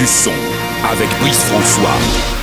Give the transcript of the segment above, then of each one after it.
Du son avec Brice François.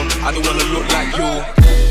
I don't wanna look like you.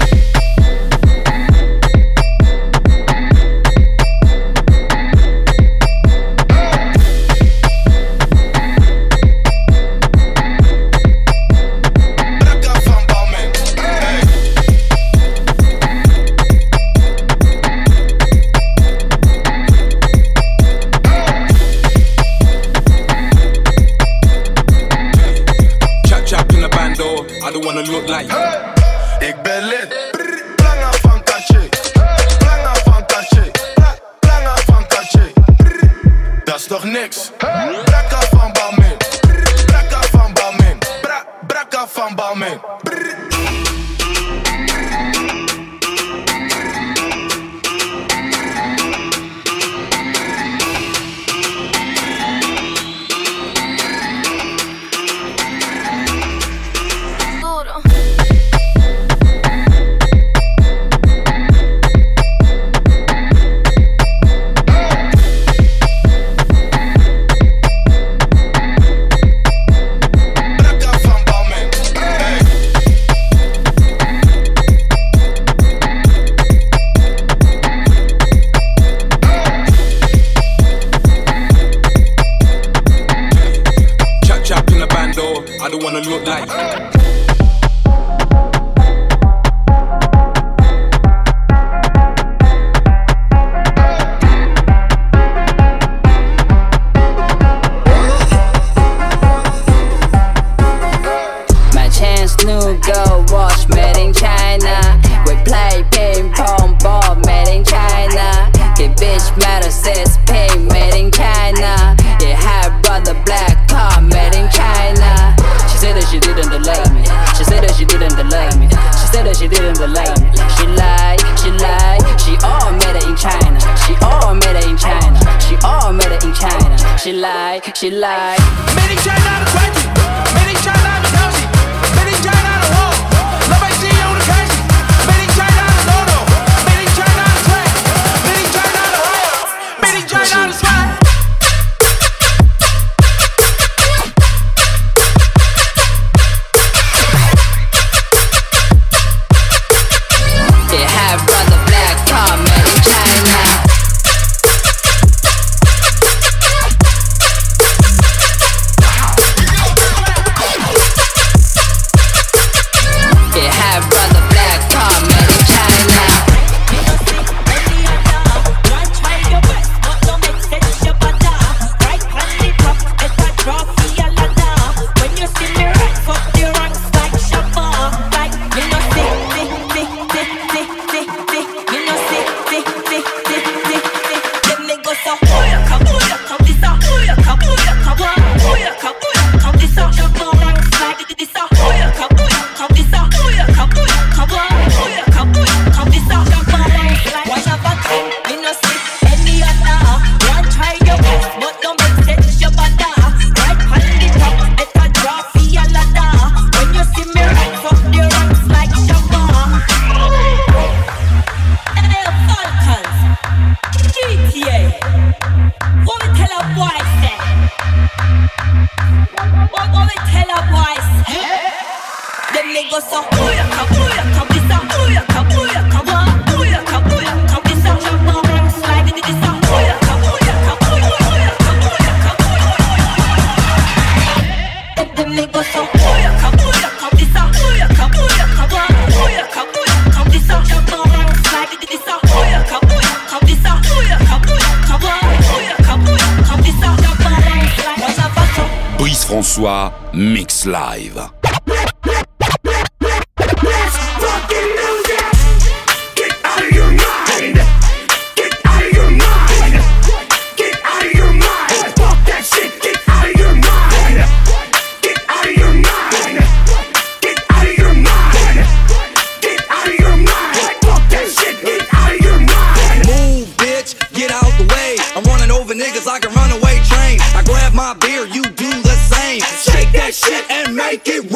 dat is toch niks? Hey. Brakka van Balmin, Brakka van Balmin, Bra Brakka van Balmin. She lie. Brice François, Mix Live. Make it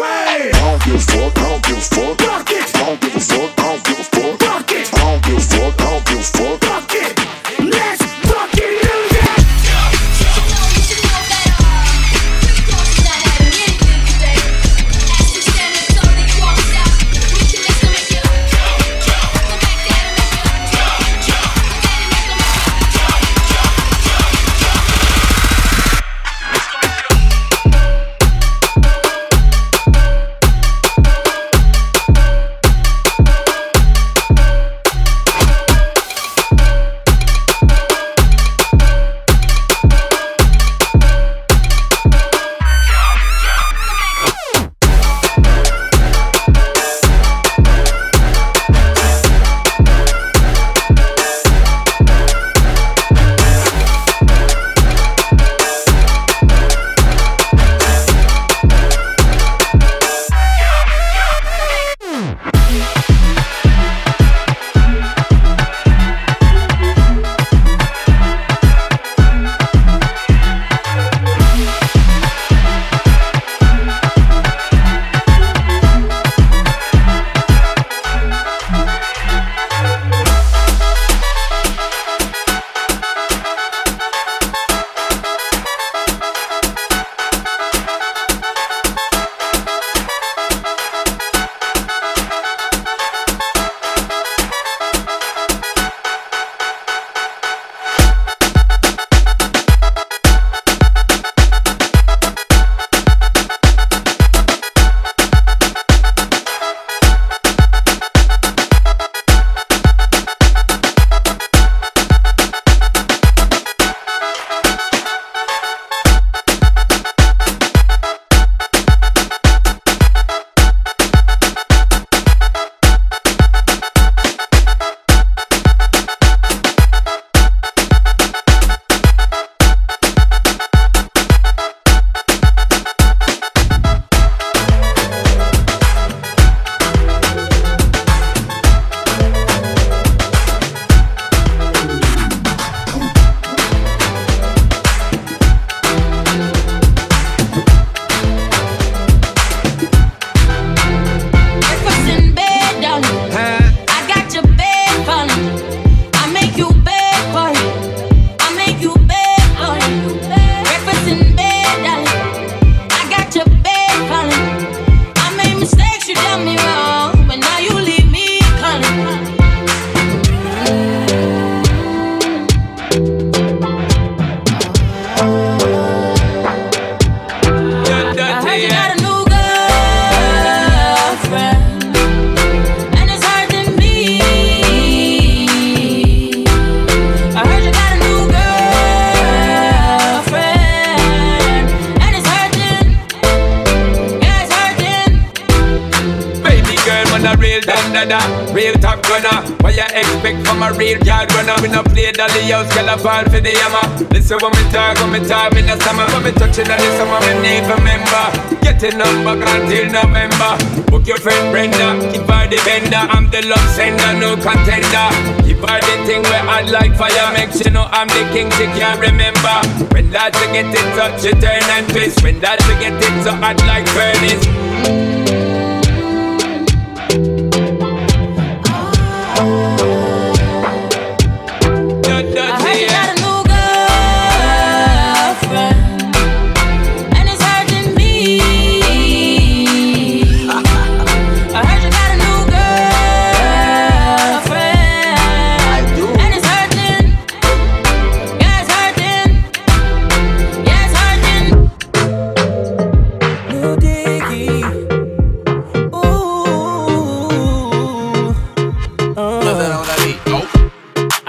gunner. What you expect from a real yard runner? We no play dolly house, girl a fall for the hammer. Listen when me talk, when me talk, me no summer. When me touching on this summer, me need remember. Getting up back until November. Book your friend Brenda, keep her the vendor. I'm the love sender, no contender. Keep her the thing where I like fire. Make she know I'm the king, she can't remember. When that to get it touch, she turn and twist. When that to get it so hot like furnace.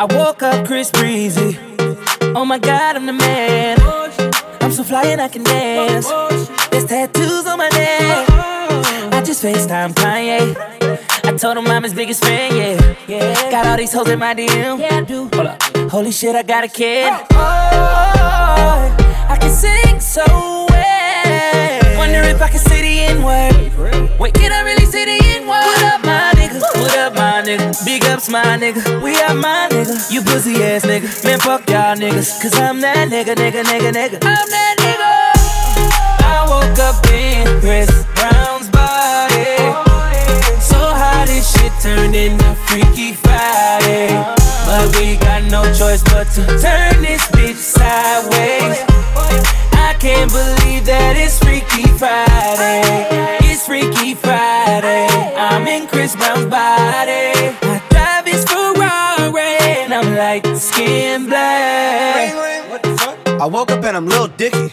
I woke up Chris Breezy. Oh my god, I'm the man. I'm so fly and I can dance. There's tattoos on my neck. I just FaceTime Kanye. I told him I'm his biggest fan, yeah. yeah. Got all these hoes in my DM. Yeah, I do. Hold up. Holy shit, I got a kid. Oh, I can sing so well. Wonder if I can say the N word. Wait, can I really say the N word? What up, my nigga? What up, my nigga? Big ups, my nigga. We are my nigga. You pussy ass nigga. Man, fuck y'all niggas. Cause I'm that nigga, nigga, nigga, nigga. I'm that nigga. I woke up in Chris Brown's body. So how this shit turned into Freaky Friday. But we got no choice but to turn this bitch sideways. Can't believe that it's Freaky Friday. It's Freaky Friday. I'm in Chris Brown's body. I drive his Ferrari and I'm like skin black. I woke up and I'm Lil Dicky.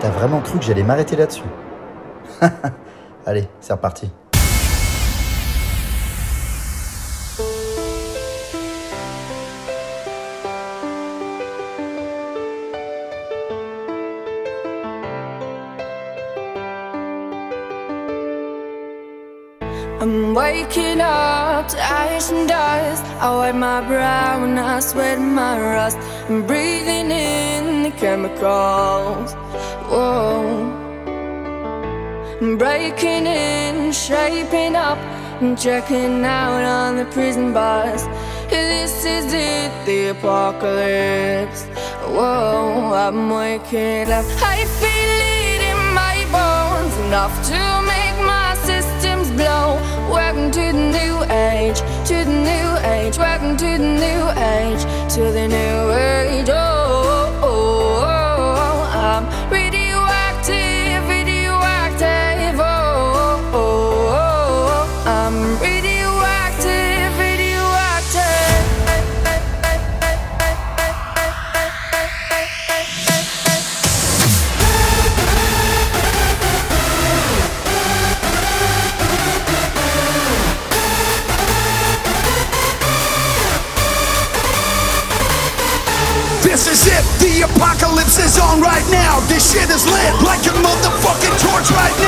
T'as vraiment cru que j'allais m'arrêter là-dessus? Allez, c'est reparti. I'm waking up to ash and dust. I wipe my brow and I sweat my rust. I'm breathing in the chemicals. Whoa. I'm breaking in, shaping up, and checking out on the prison bus. This is it, the apocalypse. Whoa, I'm waking up. I feel it in my bones, enough to the new age, to the new age. Welcome to the new age, to the new on right now. This shit is lit like a motherfucking torch right now.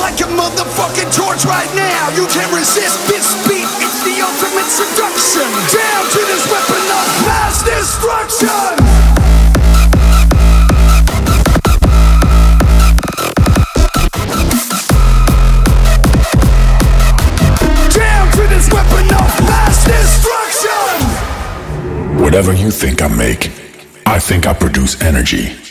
Like a motherfucking torch right now. You can't resist this beat. It's the ultimate seduction. Down to this weapon of mass destruction. Down to this weapon of mass destruction. Whatever you think I make, I think I produce energy.